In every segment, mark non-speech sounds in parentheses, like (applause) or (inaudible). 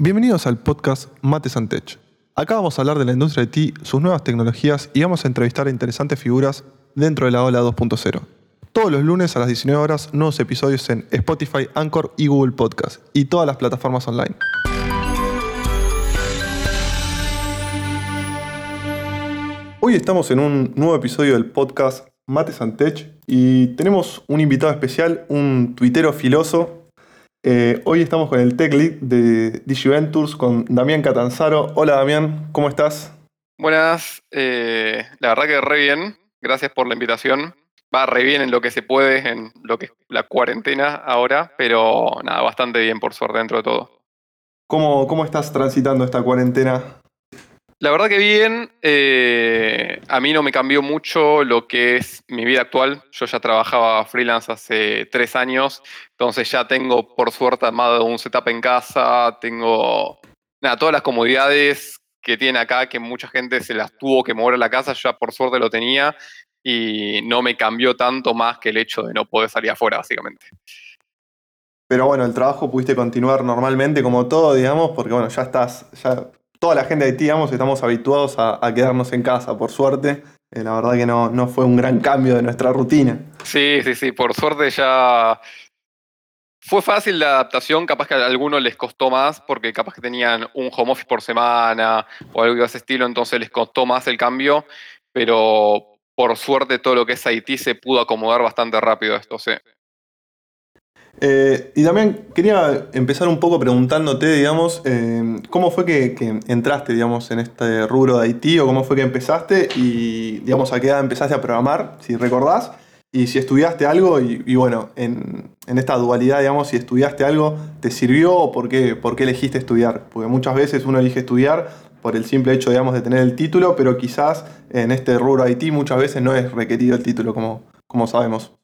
Bienvenidos al podcast Mates and Tech. Acá vamos a hablar de la industria de IT, sus nuevas tecnologías y vamos a entrevistar a interesantes figuras dentro de la ola 2.0. Todos los lunes a las 19 horas, nuevos episodios en Spotify, Anchor y Google Podcast y todas las plataformas online. Hoy estamos en un nuevo episodio del podcast Mates and Tech y tenemos un invitado especial, un tuitero filoso. Eh, hoy estamos con el Tech Lead de DigiVentures, con Damián Catanzaro. Hola Damián, ¿cómo estás? Buenas, eh, la verdad que re bien, gracias por la invitación. Va re bien en lo que se puede, en lo que es la cuarentena ahora, pero nada, bastante bien por suerte dentro de todo. ¿Cómo, cómo estás transitando esta cuarentena? La verdad que bien, eh, a mí no me cambió mucho lo que es mi vida actual. Yo ya trabajaba freelance hace tres años, entonces ya tengo por suerte armado un setup en casa, tengo nada, todas las comodidades que tiene acá, que mucha gente se las tuvo que mover a la casa, ya por suerte lo tenía y no me cambió tanto más que el hecho de no poder salir afuera, básicamente. Pero bueno, el trabajo pudiste continuar normalmente como todo, digamos, porque bueno, ya estás, toda la gente de ti, digamos, estamos habituados a, quedarnos en casa, por suerte. Eh, la verdad que no, no fue un gran cambio de nuestra rutina. Sí, sí, sí, por suerte ya fue fácil la adaptación, capaz que a algunos les costó más porque capaz que tenían un home office por semana o algo de ese estilo, entonces les costó más el cambio, pero por suerte todo lo que es Haití se pudo acomodar bastante rápido esto, sí. Eh, y también quería empezar un poco preguntándote, digamos, eh, ¿cómo fue que, entraste, digamos, en este rubro de Haití o cómo fue que empezaste y, digamos, a qué edad empezaste a programar, si recordás, y si estudiaste algo y, bueno, en, esta dualidad, digamos, si estudiaste algo, ¿te sirvió o por qué, elegiste estudiar? Porque muchas veces uno elige estudiar por el simple hecho, digamos, de tener el título, pero quizás en este rubro Haití muchas veces no es requerido el título, como, como sabemos.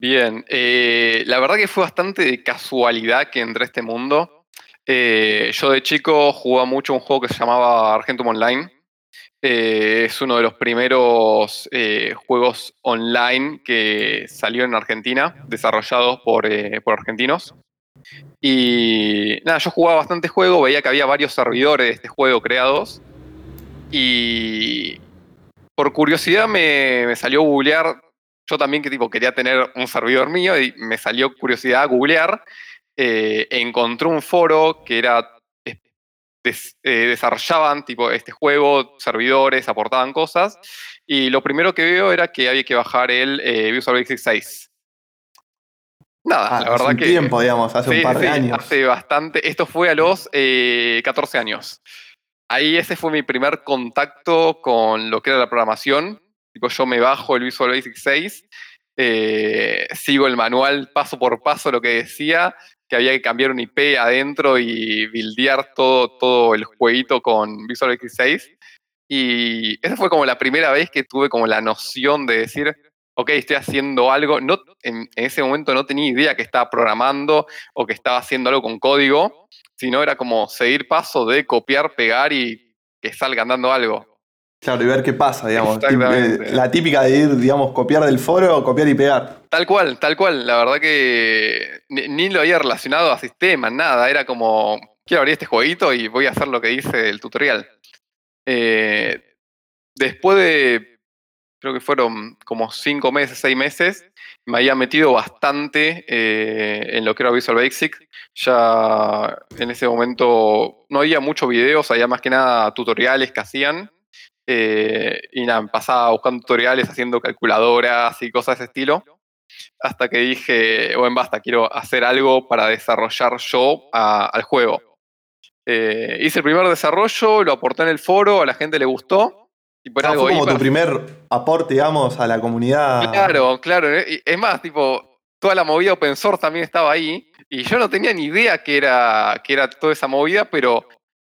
Bien, eh, la verdad que fue bastante casualidad que entré a este mundo. Eh, yo de chico jugaba mucho un juego que se llamaba Argentum Online. Eh, es uno de los primeros juegos online que salió en Argentina, desarrollados por, por, argentinos. Y nada, yo jugaba bastante juego, veía que había varios servidores de este juego creados. Y por curiosidad me, me salió googlear yo también que tipo quería tener un servidor mío y me salió curiosidad a googlear. Eh, encontré un foro que era eh, desarrollaban tipo este juego, servidores, aportaban cosas. Y lo primero que veo era que había que bajar el eh, Visual Basic 6. Nada, ah, la verdad hace un tiempo, digamos, hace un par de años. Hace bastante. Esto fue a los 14 años. Ahí ese fue mi primer contacto con lo que era la programación yo me bajo el Visual Basic 6, eh, sigo el manual paso por paso lo que decía, que había que cambiar un IP adentro y buildear todo, todo el jueguito con Visual Basic 6. Y esa fue como la primera vez que tuve como la noción de decir, ok, estoy haciendo algo. No, en, ese momento no tenía idea que estaba programando o que estaba haciendo algo con código, sino era como seguir paso de copiar, pegar y que salga andando algo. Claro, y ver qué pasa, digamos. Eh, la típica de ir, digamos, copiar del foro, copiar y pegar. Tal cual, tal cual. La verdad que ni, lo había relacionado a sistemas, nada. Era como, quiero abrir este jueguito y voy a hacer lo que dice el tutorial. Eh, después de, creo que fueron como cinco meses, seis meses, me había metido bastante eh, en lo que era Visual Basic. Ya en ese momento no había muchos videos, había más que nada tutoriales que hacían. Eh, y nada, pasaba buscando tutoriales, haciendo calculadoras y cosas de ese estilo. Hasta que dije, bueno, basta, quiero hacer algo para desarrollar yo al juego. Eh, hice el primer desarrollo, lo aporté en el foro, a la gente le gustó. Y fue como tu primer aporte, digamos, a la comunidad. Claro, claro. Es más, tipo, toda la movida open source también estaba ahí. Y yo no tenía ni idea que era, que era toda esa movida, pero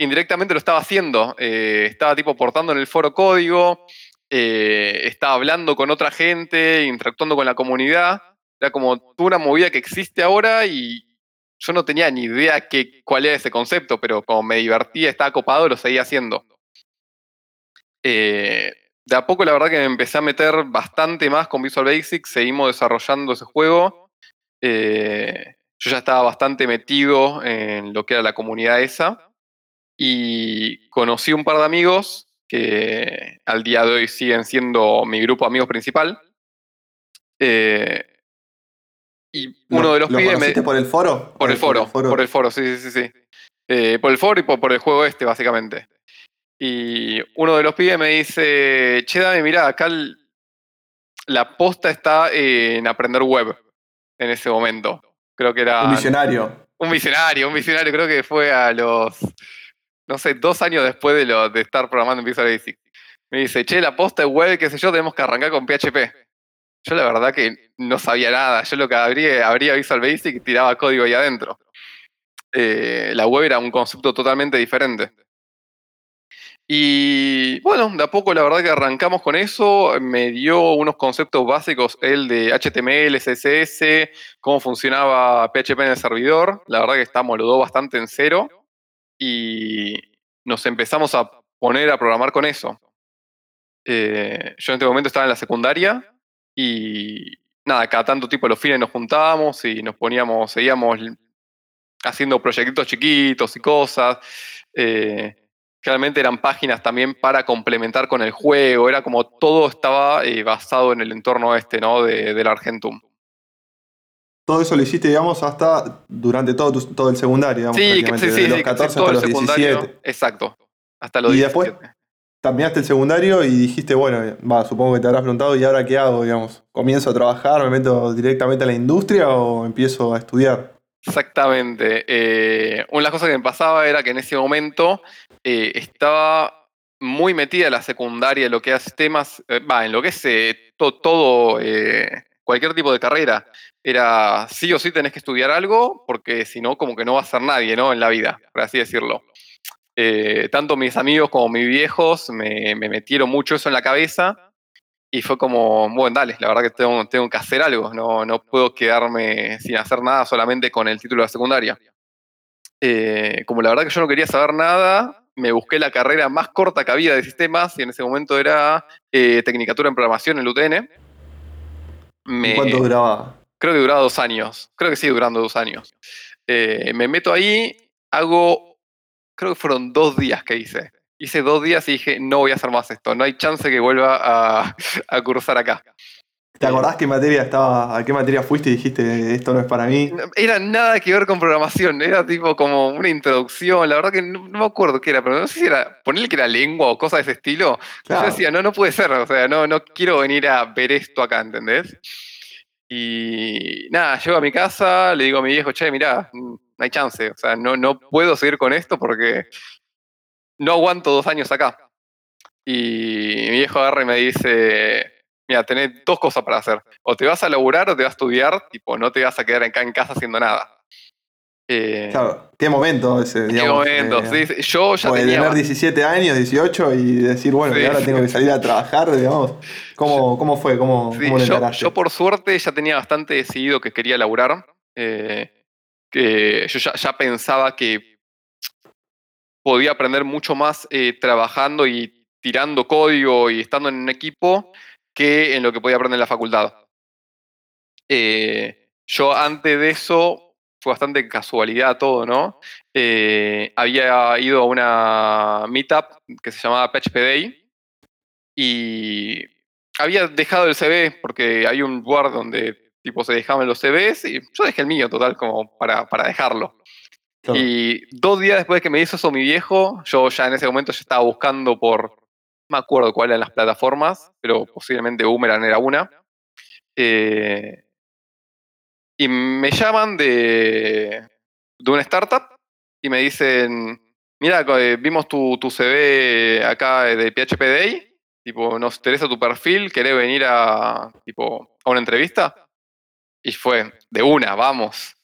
indirectamente lo estaba haciendo. Eh, estaba tipo portando en el foro código, eh, estaba hablando con otra gente, interactuando con la comunidad. Era como una movida que existe ahora y yo no tenía ni idea que, cuál era ese concepto, pero como me divertía, estaba copado, lo seguía haciendo. Eh, de a poco la verdad que me empecé a meter bastante más con Visual Basic, seguimos desarrollando ese juego. yo ya estaba bastante metido en lo que era la comunidad esa. Y conocí un par de amigos que al día de hoy siguen siendo mi grupo de amigos principal. Eh, y uno de los ¿Lo pibes me, por el foro? por Ah, el foro, por el foro, sí, sí, sí. sí. Eh, por el foro y por, por el juego este, básicamente. Y uno de los pibes me dice, che, dame, mirá, acá el- la posta está en aprender web en ese momento. Creo que era Un visionario. un visionario, un visionario. Creo que fue a los, no sé, dos años después de, lo, de estar programando en Visual Basic. Me dice, che, la posta es web, qué sé yo, tenemos que arrancar con PHP. Yo la verdad que no sabía nada. Yo lo que abría, abría Visual Basic y tiraba código ahí adentro. Eh, la web era un concepto totalmente diferente. Y bueno, de a poco la verdad que arrancamos con eso. Me dio unos conceptos básicos, el de HTML, CSS, cómo funcionaba PHP en el servidor. La verdad que lo dio bastante en cero. Y nos empezamos a poner a programar con eso. Eh, yo en este momento estaba en la secundaria y nada, cada tanto tipo los fines nos juntábamos y nos poníamos, seguíamos haciendo proyectitos chiquitos y cosas. Eh, Realmente eran páginas también para complementar con el juego, era como todo estaba eh, basado en el entorno este, ¿no? De, del Argentum. Todo eso lo hiciste, digamos, hasta durante todo, tu- todo el secundario, digamos, Sí, que- sí, sí, de los sí, 14 todo hasta el los secundario. 17. Exacto. Hasta los Y 17. después- Terminaste el secundario y dijiste, bueno, va, supongo que te habrás preguntado, ¿y ahora qué hago, digamos? ¿Comienzo a trabajar, me meto directamente a la industria o empiezo a estudiar? Exactamente. Eh, una de las cosas que me pasaba era que en ese momento eh, estaba muy metida en la secundaria en lo que es temas, eh, va, en lo que es to- todo, cualquier tipo de carrera. Era sí o sí tenés que estudiar algo, porque si no, como que no va a ser nadie, ¿no? En la vida, por así decirlo. Eh, tanto mis amigos como mis viejos me, me metieron mucho eso en la cabeza. Y fue como, bueno, dale, la verdad que tengo, tengo que hacer algo, no, no puedo quedarme sin hacer nada solamente con el título de secundaria. Eh, como la verdad que yo no quería saber nada, me busqué la carrera más corta que había de sistemas y en ese momento era eh, Tecnicatura en Programación en el UTN. Me- ¿Y ¿Cuánto duraba? creo que duraba dos años. Creo que sigue durando dos años. Eh, me meto ahí, hago, creo que fueron dos días que hice. Hice dos días y dije, no voy a hacer más esto, no hay chance que vuelva a, (laughs) a cursar acá. ¿Te acordás qué materia estaba, a qué materia fuiste y dijiste, esto no es para mí? Era nada que ver con programación, era tipo como una introducción, la verdad que no, no me acuerdo qué era, pero no sé si era, ponerle que era lengua o cosa de ese estilo. Claro. Yo decía, no, no puede ser, o sea, no, no quiero venir a ver esto acá, ¿entendés? Y nada, llego a mi casa, le digo a mi viejo, che, mirá, no hay chance, o sea, no, no puedo seguir con esto porque no aguanto dos años acá. Y mi viejo agarra y me dice, mira, tenés dos cosas para hacer. O te vas a laburar o te vas a estudiar, tipo, no te vas a quedar acá en casa haciendo nada. Eh, Claro, qué momento ese, ¿Qué digamos. momento? eh, Sí, yo ya tenía... tener 17 años, 18 y decir, bueno, Sí. y ahora tengo que salir a trabajar, digamos. ¿Cómo, cómo fue? ¿Cómo, Sí, cómo lo yo, yo por suerte ya tenía bastante decidido que quería laburar. eh, que yo ya, ya pensaba que podía aprender mucho más eh, trabajando y tirando código y estando en un equipo que en lo que podía aprender en la facultad. Eh, yo antes de eso, fue bastante casualidad todo, ¿no? Eh, había ido a una meetup que se llamaba PHP Day y había dejado el CV porque hay un lugar donde tipo se dejaban los CVs y yo dejé el mío total como para, para dejarlo. Y dos días después de que me hizo eso mi viejo, yo ya en ese momento ya estaba buscando por, me acuerdo cuáles eran las plataformas, pero posiblemente Boomerang era una. Eh, y me llaman de, de una startup y me dicen, mira, eh, vimos tu, tu CV acá de PHP Day, tipo, nos interesa tu perfil, ¿querés venir a, tipo, a una entrevista? Y fue, de una, vamos.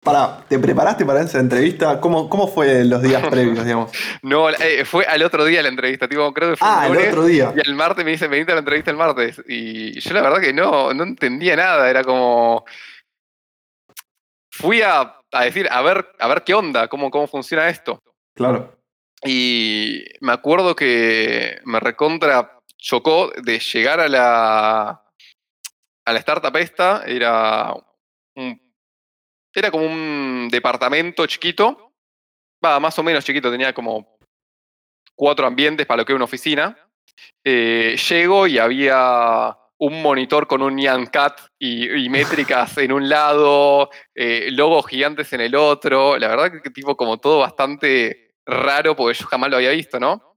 Pará, ¿te preparaste para esa entrevista? ¿Cómo, cómo fue los días (laughs) previos, digamos? No, eh, fue al otro día la entrevista, tipo, creo que fue Ah, el lunes, otro día. Y el martes me dicen, venite a la entrevista el martes. Y yo la verdad que no, no entendía nada, era como... Fui a, a decir, a ver, a ver qué onda, cómo, cómo funciona esto. Claro. Y me acuerdo que me recontra chocó de llegar a la, a la startup esta, era un- era como un departamento chiquito, va, más o menos chiquito, tenía como cuatro ambientes para lo que es una oficina. Eh, llego y había un monitor con un Nyan Cat y, (laughs) métricas en un lado, eh, logos gigantes en el otro. La verdad que tipo como todo bastante raro porque yo jamás lo había visto, ¿no?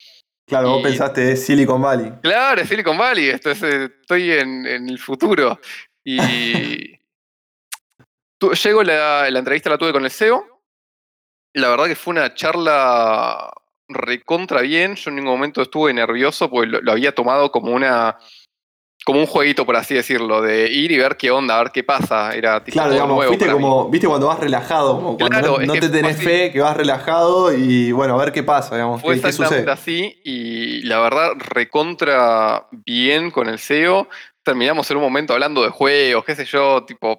Claro, vos pensaste es Silicon Valley. Claro, es Silicon Valley, esto estoy en, el futuro. Y (laughs) llego, la, la entrevista la tuve con el CEO. La verdad que fue una charla recontra bien. Yo en ningún momento estuve nervioso porque lo había tomado como una como un jueguito, por así decirlo, de ir y ver qué onda, a ver qué pasa. Era claro, digamos, viste como, viste cuando vas relajado, como cuando no, te tenés fe, que vas relajado y bueno, a ver qué pasa, digamos. Fue exactamente así y la verdad, recontra bien con el SEO. Terminamos en un momento hablando de juegos, qué sé yo, tipo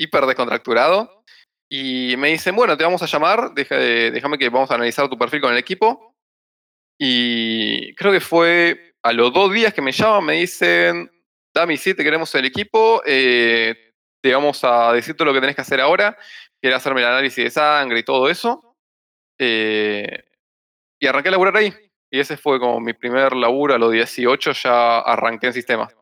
hiper descontracturado. Y me dicen, bueno, te vamos a llamar, déjame que vamos a analizar tu perfil con el equipo. Y creo que fue a los dos días que me llaman me dicen, Dami, sí, te queremos el equipo, eh, te vamos a decir todo lo que tenés que hacer ahora, quiero hacerme el análisis de sangre y todo eso. Eh, y arranqué a laburar ahí. Y ese fue como mi primer laburo, a los 18 ya arranqué en sistemas.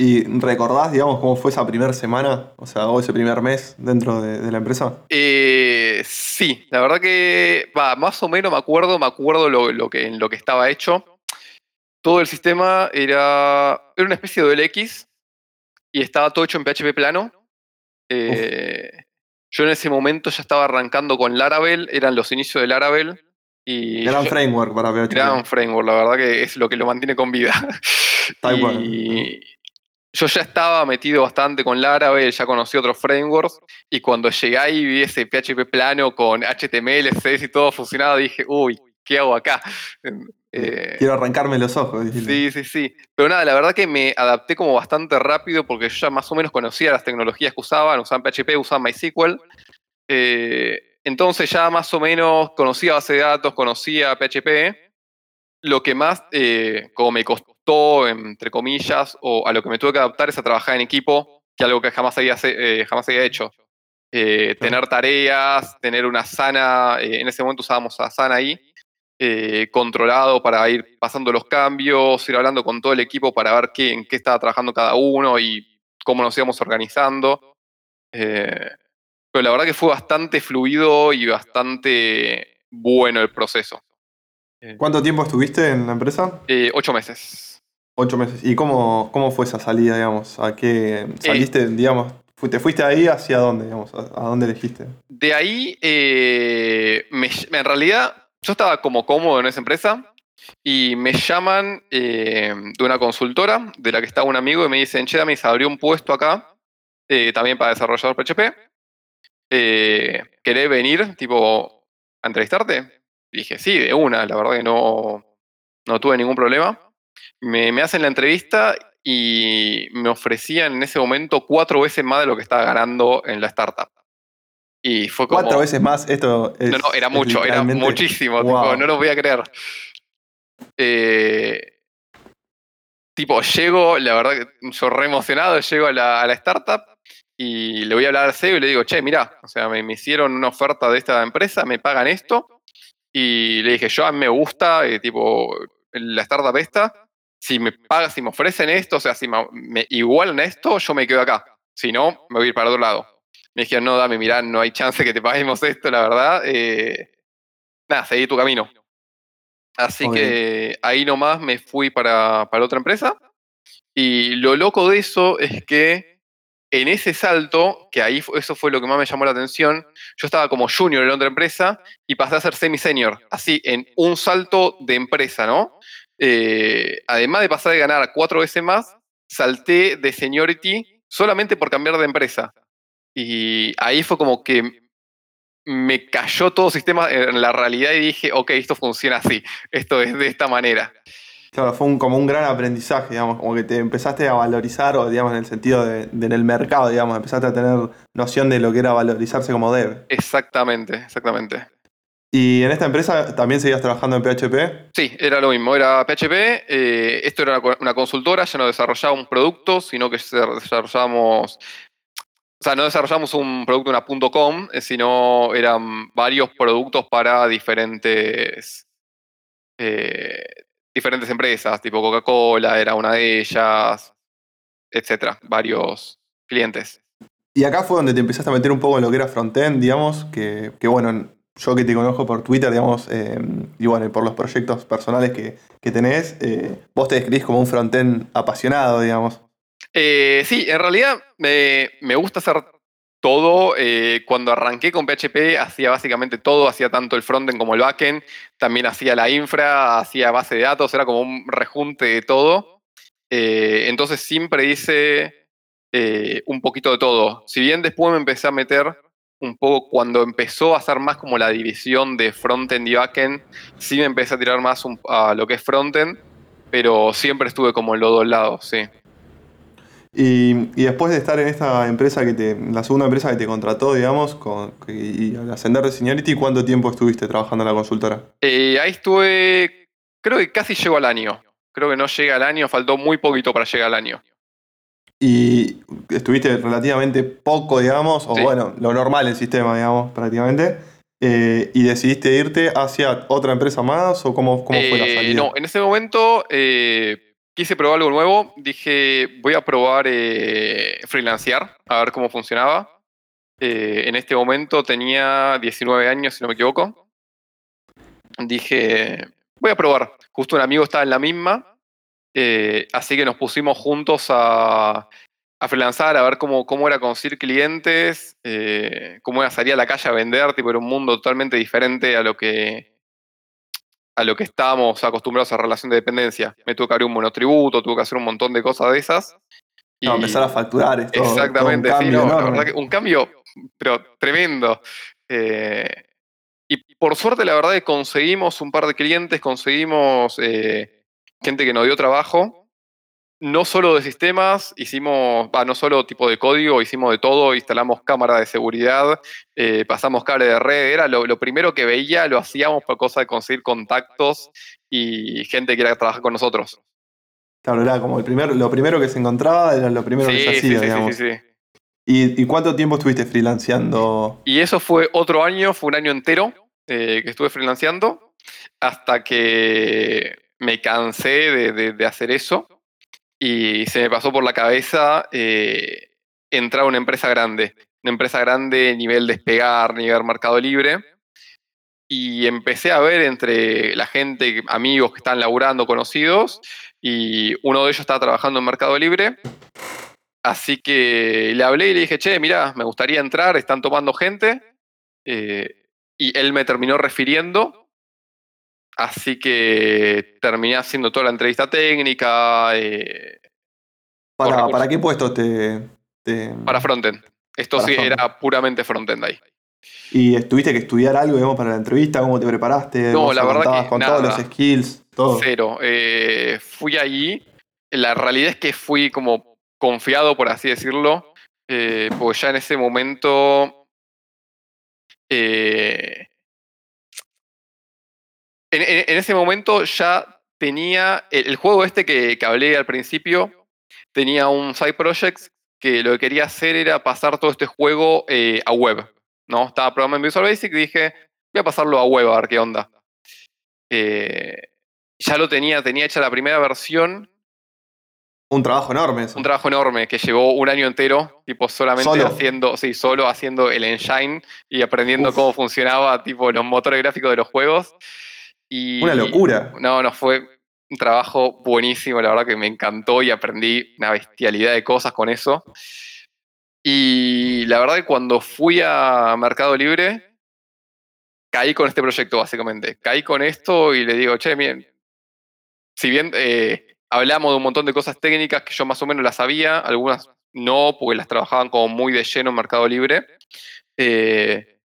¿Y recordás, digamos, cómo fue esa primera semana? O sea, o ese primer mes dentro de, la empresa. Eh, sí, la verdad que, va, más o menos me acuerdo, me acuerdo lo, que, en lo que estaba hecho todo el sistema era, era una especie de LX y estaba todo hecho en PHP plano. Eh, yo en ese momento ya estaba arrancando con Laravel, eran los inicios de Laravel. Y gran framework para PHP. Gran framework, la verdad que es lo que lo mantiene con vida. y yo ya estaba metido bastante con Laravel, ya conocí otros frameworks, y cuando llegué ahí y vi ese PHP plano con HTML, CSS y todo funcionaba, dije, uy, ¿qué hago acá? Eh, Quiero arrancarme los ojos. Sí, sí, sí. Pero nada, la verdad que me adapté como bastante rápido porque yo ya más o menos conocía las tecnologías que usaban, usaban PHP, usaban MySQL. Eh, entonces ya más o menos conocía base de datos, conocía PHP. Lo que más, eh, como me costó, entre comillas, o a lo que me tuve que adaptar es a trabajar en equipo, que algo que jamás había, jamás había hecho. Tener tareas, tener una sana, en ese momento usábamos a Sana ahí, eh, controlado para ir pasando los cambios, ir hablando con todo el equipo para ver qué, en qué estaba trabajando cada uno y cómo nos íbamos organizando. Eh, pero la verdad que fue bastante fluido y bastante bueno el proceso. Eh, ¿Cuánto tiempo estuviste en la empresa? ocho meses. Ocho meses. ¿Y cómo, cómo fue esa salida, digamos? ¿A qué saliste, digamos? ¿Te fuiste ahí hacia dónde, digamos? ¿A dónde elegiste? De ahí, en realidad, yo estaba como cómodo en esa empresa y me llaman eh, de una consultora de la que estaba un amigo y me dicen, che, me abrió un puesto acá, eh, también para desarrollador PHP. Eh, ¿Querés venir, tipo, a entrevistarte? dije, sí, de una, la verdad que no, no tuve ningún problema. Me, me hacen la entrevista y me ofrecían en ese momento cuatro veces más de lo que estaba ganando en la startup. Y fue como. Cuatro veces más, esto No, no, era mucho, era muchísimo, tipo, no lo voy a creer. Eh, tipo, llego, la verdad que yo re emocionado, llego a la, startup y le voy a hablar al CEO y le digo, che, mirá, o sea, me, hicieron una oferta de esta empresa, me pagan esto. Y le dije, yo a mí me gusta, eh, tipo, la startup esta, si me pagan, si me ofrecen esto, o sea, si me, me igualan esto, yo me quedo acá. Si no, me voy a ir para otro lado me dijeron, no, dame, mirá, no hay chance que te paguemos esto, la verdad. Eh, nada, seguí tu camino. Así que ahí nomás me fui para, para otra empresa. Y lo loco de eso es que en ese salto, que ahí eso fue lo que más me llamó la atención, yo estaba como junior en otra empresa y pasé a ser semi-senior, así en un salto de empresa, ¿no? Eh, además de pasar de ganar cuatro veces más, salté de seniority solamente por cambiar de empresa. Y ahí fue como que me cayó todo el sistema en la realidad y dije, ok, esto funciona así, esto es de esta manera. Claro, fue como un gran aprendizaje, digamos, como que te empezaste a valorizar, o digamos, en el sentido de, en el mercado, digamos, empezaste a tener noción de lo que era valorizarse como dev. Exactamente, exactamente. ¿Y en esta empresa también seguías trabajando en PHP? Sí, era lo mismo, era PHP. Eh, esto era una consultora, ya no desarrollaba un producto, sino que desarrollábamos o sea, no desarrollamos un producto, una .com, eh, sino eran varios productos para diferentes eh, diferentes empresas, tipo Coca-Cola era una de ellas, etcétera, varios clientes. Y acá fue donde te empezaste a meter un poco en lo que era frontend, digamos, que, que bueno, yo que te conozco por Twitter, digamos, eh, y bueno, por los proyectos personales que, que tenés, eh, vos te describís como un frontend apasionado, digamos. Eh, sí, en realidad me, me gusta hacer todo. Eh, cuando arranqué con PHP hacía básicamente todo, hacía tanto el frontend como el backend, también hacía la infra, hacía base de datos, era como un rejunte de todo. Eh, entonces siempre hice eh, un poquito de todo. Si bien después me empecé a meter un poco cuando empezó a hacer más como la división de frontend y backend, sí me empecé a tirar más un- a lo que es frontend, pero siempre estuve como en los dos lados, sí. Y, y después de estar en esta empresa que te, la segunda empresa que te contrató, digamos, con, y al ascender de seniority, ¿cuánto tiempo estuviste trabajando en la consultora? Eh, ahí estuve, creo que casi llegó al año. Creo que no llega al año, faltó muy poquito para llegar al año. Y estuviste relativamente poco, digamos, o Sí. bueno, lo normal el sistema, digamos, prácticamente. eh, y decidiste irte hacia otra empresa más, o cómo, cómo fue la Eh, salida? No, en ese momento quise probar algo nuevo. Dije, voy a probar eh, freelancear, a ver cómo funcionaba. Eh, en este momento tenía 19 años, si no me equivoco. Dije, voy a probar. Justo un amigo estaba en la misma, eh, así que nos pusimos juntos a, a freelanzar, a ver cómo, cómo era conseguir clientes, eh, cómo era salir a la calle a vender, tipo, era un mundo totalmente diferente a lo que, a lo que estábamos acostumbrados a relación de dependencia. Me tuve que abrir un monotributo, tuve que hacer un montón de cosas de esas. No, empezar a facturar es todo, Exactamente, todo un sí, no, la verdad que un cambio, pero tremendo. Eh, y por suerte, la verdad que conseguimos un par de clientes, conseguimos eh, gente que nos dio trabajo. No solo de sistemas, hicimos, no solo tipo de código, hicimos de todo, instalamos cámaras de seguridad, eh, pasamos cable de red, era lo, lo primero que veía, lo hacíamos por cosa de conseguir contactos y gente que quiera trabajar con nosotros. Claro, era como el primer, lo primero que se encontraba, era lo primero que se hacía, sí, sí, sí, digamos. sí, sí. ¿Y, y cuánto tiempo estuviste freelanceando? Y eso fue otro año, fue un año entero eh, que estuve freelanceando hasta que me cansé de, de- de hacer eso y se me pasó por la cabeza eh, entrar a una empresa grande. Una empresa grande, nivel despegar, nivel mercado libre. Y empecé a ver entre la gente, amigos que estaban laburando, conocidos, y uno de ellos estaba trabajando en Mercado Libre. Así que le hablé y le dije, che, mirá, me gustaría entrar, están tomando gente. Eh, y él me terminó refiriendo. Así que terminé haciendo toda la entrevista técnica eh, ¿Para. ¿para qué puestos te, te- para frontend. Esto Para sí frontend. era puramente frontend ahí. ¿Y tuviste que estudiar algo, digamos, para la entrevista? ¿Cómo te preparaste? No, ¿Vos la verdad que con todos los skills, todo. Cero. Eh, fui allí. La realidad es que fui como confiado, por así decirlo, eh, porque ya en ese momento. eh, en, en- en ese momento ya tenía. El, el juego este que, que hablé al principio tenía un side project que lo que quería hacer era pasar todo este juego eh, a web. ¿no? Estaba programando en Visual Basic y dije, voy a pasarlo a web a ver qué onda. Eh, ya lo tenía, tenía hecha la primera versión, Un trabajo enorme eso. un trabajo enorme que llevó un año entero, tipo solamente ¿Solo? haciendo, sí, solo haciendo el engine y aprendiendo Uf. cómo funcionaba tipo los motores gráficos de los juegos. Y, Una locura. No, no, fue un trabajo buenísimo, la verdad que me encantó y aprendí una bestialidad de cosas con eso. Y la verdad que cuando fui a Mercado Libre, caí con este proyecto básicamente. Caí con esto y le digo, che, miren, si bien eh, hablamos de un montón de cosas técnicas que yo más o menos las sabía, algunas no, porque las trabajaban como muy de lleno en Mercado Libre. eh,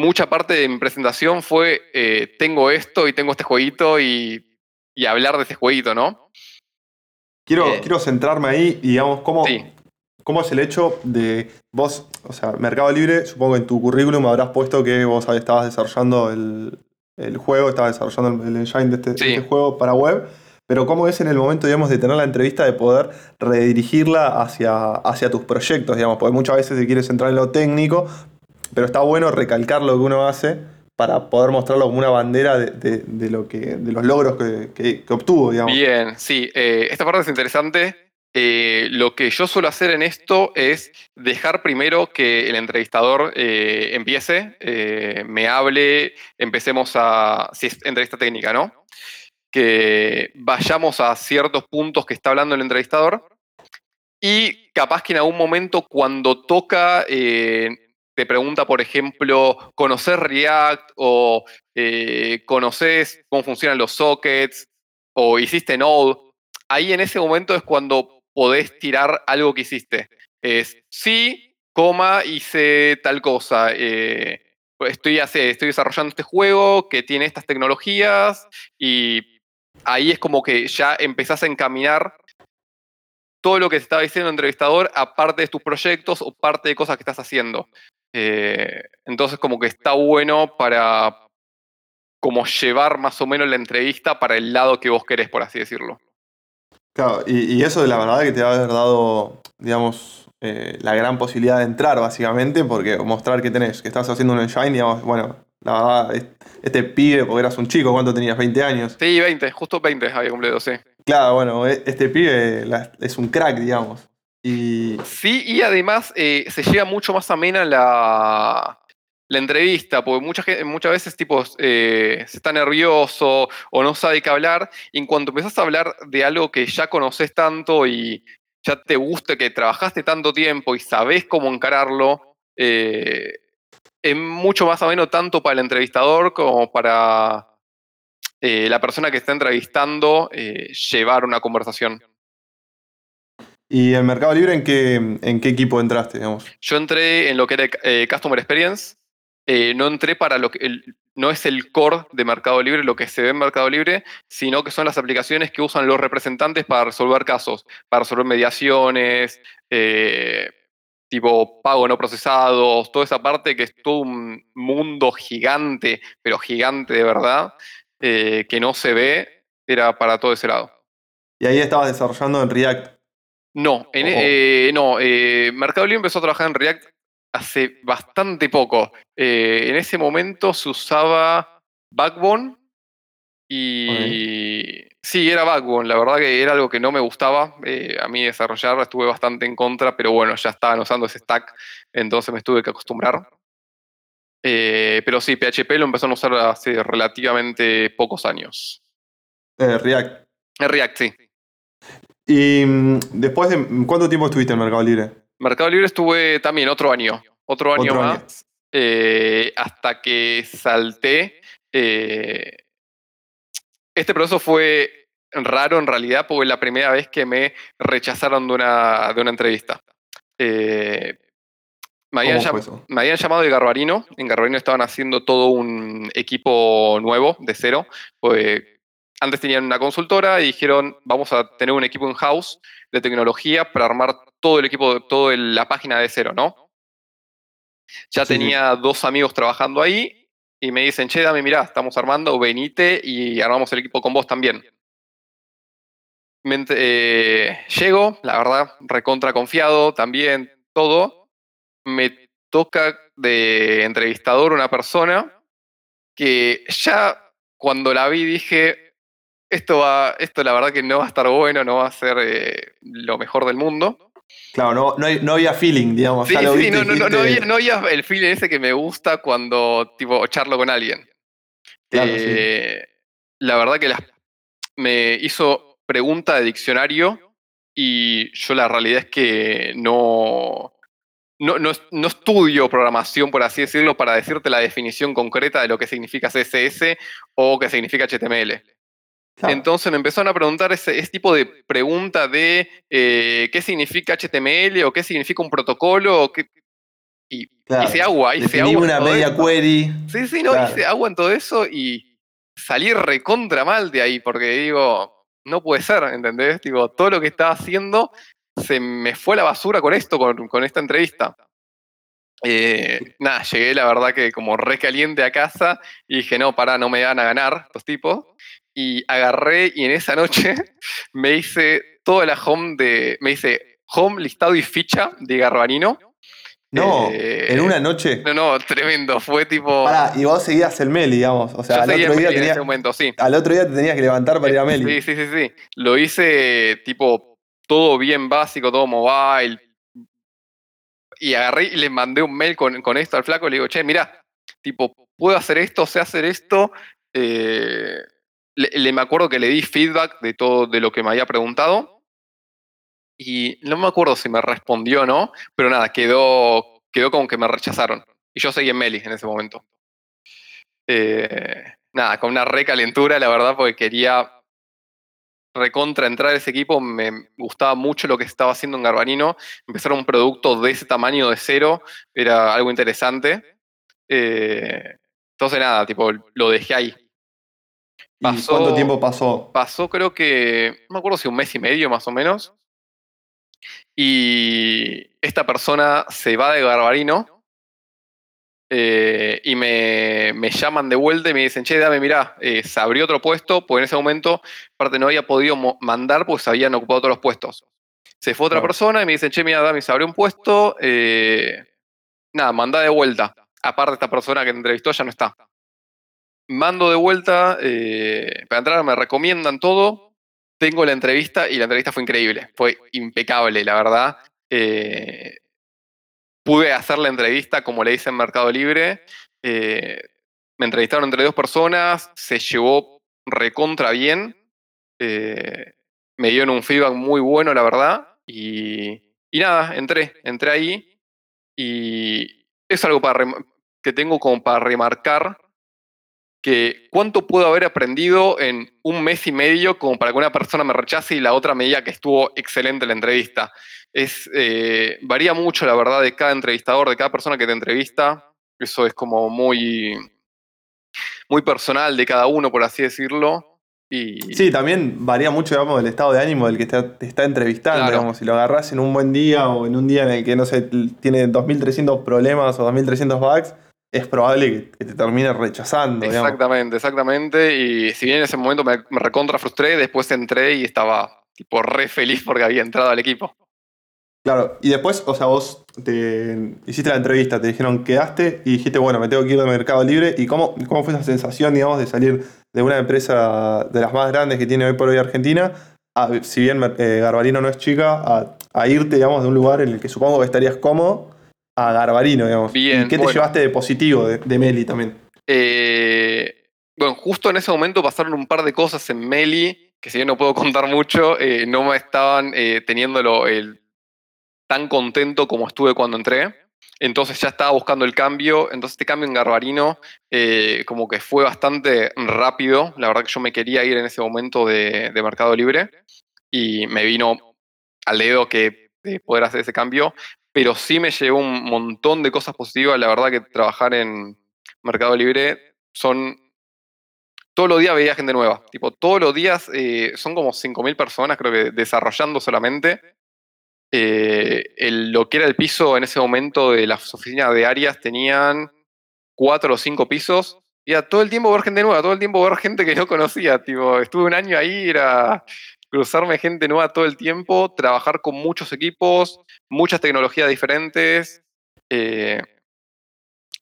mucha parte de mi presentación fue, eh, tengo esto y tengo este jueguito y, y hablar de este jueguito, ¿no? Quiero, Eh, quiero centrarme ahí y digamos, ¿cómo, Sí. ¿cómo es el hecho de vos, o sea, Mercado Libre, supongo que en tu currículum habrás puesto que vos estabas desarrollando el, el juego, estabas desarrollando el, el engine de este, de este juego para web, pero ¿cómo es en el momento, digamos, de tener la entrevista de poder redirigirla hacia, hacia tus proyectos, digamos? Porque muchas veces se quiere centrar en lo técnico, pero está bueno recalcar lo que uno hace para poder mostrarlo como una bandera de, lo que, de los logros que, obtuvo, digamos. Bien, sí, eh, esta parte es interesante. Eh, lo que yo suelo hacer en esto es dejar primero que el entrevistador eh, empiece, me hable, empecemos a, si es entrevista técnica, ¿no? Que vayamos a ciertos puntos que está hablando el entrevistador y capaz que en algún momento cuando toca te pregunta, por ejemplo, ¿conoces React o eh, conoces cómo funcionan los sockets o hiciste Node? Ahí en ese momento es cuando podés tirar algo que hiciste. Es sí, coma, hice tal cosa. Eh, estoy, estoy desarrollando este juego que tiene estas tecnologías y ahí es como que ya empezás a encaminar todo lo que te estaba diciendo el entrevistador, aparte de tus proyectos o parte de cosas que estás haciendo. Eh, entonces como que está bueno para como llevar más o menos la entrevista para el lado que vos querés, por así decirlo. Claro, y, eso de la verdad que te va a haber dado, digamos, eh, la gran posibilidad de entrar, básicamente, porque mostrar que tenés, que estás haciendo un engine, digamos, bueno, la verdad, este pibe, porque eras un chico, ¿cuánto tenías? ¿20 años? Sí, 20, justo 20 había cumplido, sí. Claro, bueno, e, este pibe es un crack, digamos. Sí, y además eh, se llega mucho más amena la, la entrevista, porque muchas, muchas veces tipo, eh, se está nervioso o no sabe qué hablar, y en cuanto empezás a hablar de algo que ya conoces tanto y ya te gusta, que trabajaste tanto tiempo y sabés cómo encararlo, eh, es mucho más ameno tanto para el entrevistador como para la persona que está entrevistando llevar una conversación. ¿Y el Mercado Libre en qué, en qué equipo entraste, digamos? Yo entré en lo que era eh, Customer Experience. Eh, no entré para lo que. no es el core de Mercado Libre, lo que se ve en Mercado Libre, sino que son las aplicaciones que usan los representantes para resolver casos, para resolver mediaciones, eh, tipo pago no procesados, toda esa parte que es todo un mundo gigante, pero gigante de verdad, que no se ve, era para todo ese lado. Y ahí estabas desarrollando en React. No, eh, no eh, Mercado Libre empezó a trabajar en React hace bastante poco. Eh, en ese momento se usaba Backbone y sí, era Backbone. La verdad que era algo que no me gustaba. a mí desarrollar estuve bastante en contra, pero bueno, ya estaban usando ese stack, entonces me tuve que acostumbrar. pero sí, PHP lo empezaron a usar hace relativamente pocos años. React. React, sí. Y mm, después de. ¿Cuánto tiempo estuviste en Mercado Libre? Mercado Libre estuve también otro año. Otro año más. Eh, hasta que salté. Eh, este proceso fue raro en realidad porque la primera vez que me rechazaron de una, de una entrevista. Eh, me, habían me, habían llamado de Garbarino. En Garbarino estaban haciendo todo un equipo nuevo, de cero. Pues antes tenían una consultora y dijeron, vamos a tener un equipo in-house de tecnología para armar todo el equipo, toda la página de cero, ¿no? Ya tenía dos amigos trabajando ahí y me dicen, che, dame, mirá, estamos armando, venite y armamos el equipo con vos también. Eh, llego, la verdad, recontra confiado, también todo. Me toca de entrevistador una persona que ya cuando la vi dije, esto va, esto la verdad que no va a estar bueno, no va a ser eh, lo mejor del mundo. Claro, no, no, había feeling, digamos. Sí, sí, no, no, había, el feeling ese que me gusta cuando tipo charlo con alguien. Eh, la verdad que me hizo pregunta de diccionario y yo la realidad es que no, no, no, estudio programación, por así decirlo, para decirte la definición concreta de lo que significa CSS o qué significa HTML. Entonces me empezaron a preguntar ese, tipo de pregunta de eh, qué significa HTML o qué significa un protocolo. O qué, y hice agua, hice agua. una media query. Sí, sí, no, hice agua en todo eso y salí recontra mal de ahí porque digo, no puede ser, ¿entendés? Digo, todo lo que estaba haciendo se me fue a la basura con esto, con, con esta entrevista. Eh, nada, llegué la verdad que como recaliente a casa y dije, no, pará, no me van a ganar estos tipos y agarré y en esa noche (laughs) me hice toda la home de, me hice home, listado y ficha de Garbanino No, Eh, en una noche. No, no, tremendo. Fue tipo. Pará, y vos seguías el Meli, digamos. O sea, yo al otro, día Meli en tenía- ese momento, sí. al otro día te tenías que levantar para ir a Meli. Sí, sí, sí, sí. Lo hice tipo todo bien básico, todo mobile. Y agarré y le mandé un mail con, con esto al flaco y le digo, che, mirá, tipo, puedo hacer esto, sé hacer esto. Eh, le, me acuerdo que le di feedback de todo de lo que me había preguntado. Y no me acuerdo si me respondió o no, pero nada, quedó, quedó como que me rechazaron. Y yo seguí en Meli en ese momento. Eh, nada, con una recalentura, la verdad, porque quería recontra entrar a ese equipo. Me gustaba mucho lo que estaba haciendo en Garbarino. Empezar un producto de ese tamaño de cero era algo interesante. Eh, entonces, nada, tipo, lo dejé ahí. ¿Y pasó- cuánto tiempo pasó? Pasó, creo que, no me acuerdo si un mes y medio más o menos. Y esta persona se va de Garbarino eh, y me, me llaman de vuelta y me dicen, che, dame, mirá, eh, se abrió otro puesto, porque en ese momento, aparte, no había podido mandar porque se habían ocupado todos los puestos. Se fue otra Claro. persona y me dicen, che, mira, Dami, se abrió un puesto, eh, nada, manda de vuelta. Aparte, esta persona que te entrevistó ya no está. Mando de vuelta, eh, para entrar me recomiendan todo, tengo la entrevista y la entrevista fue increíble, fue impecable, la verdad. Eh, pude hacer la entrevista como le hice en Mercado Libre. eh, me entrevistaron entre dos personas, se llevó recontra bien. me dieron un feedback muy bueno, la verdad. Y, y nada, entré, entré ahí. Y es algo que tengo como para remarcar que cuánto puedo haber aprendido en un mes y medio como para que una persona me rechace y la otra me diga que estuvo excelente la entrevista. Es, eh, varía mucho, la verdad, de cada entrevistador, de cada persona que te entrevista. Eso es como muy, muy personal de cada uno, por así decirlo. Y, Sí, también varía mucho, digamos, del estado de ánimo del que te, te está entrevistando, Claro. digamos. Si lo agarrás en un buen día o en un día en el que, no sé, tiene 2.300 problemas o 2.300 bugs, es probable que, te termine rechazando, digamos. Exactamente, exactamente. Y si bien en ese momento me, me recontra frustré, después entré y estaba tipo re feliz porque había entrado al equipo. Claro, y después, o sea, vos te hiciste la entrevista, te dijeron quedaste y dijiste, bueno, me tengo que ir del Mercado Libre. ¿Y cómo, cómo fue esa sensación, digamos, de salir de una empresa de las más grandes que tiene hoy por hoy Argentina, a- si bien eh, Garbarino no es chica, a, a irte, digamos, de un lugar en el que supongo que estarías cómodo a Garbarino, digamos? Bien, ¿Y qué te bueno. llevaste de positivo de, de Meli también? Eh, bueno, justo en ese momento pasaron un par de cosas en Meli, que si bien no puedo (laughs) contar mucho, eh, no me estaban eh, teniéndolo el, tan contento como estuve cuando entré. Entonces ya estaba buscando el cambio. Entonces este cambio en Garbarino eh, como que fue bastante rápido. La verdad que yo me quería ir en ese momento de, de Mercado Libre y me vino al dedo que de poder hacer ese cambio. Pero sí me llevó un montón de cosas positivas. La verdad que trabajar en Mercado Libre son... Todos los días veía gente nueva. Tipo, todos los días eh, son como 5.000 personas, creo que desarrollando solamente. Eh, lo que era el piso en ese momento de las oficinas de áreas tenían cuatro o cinco pisos. Y era todo el tiempo ver gente nueva, todo el tiempo ver gente que no conocía. Tipo, estuve un año ahí, era cruzarme gente nueva todo el tiempo, trabajar con muchos equipos, muchas tecnologías diferentes. eh,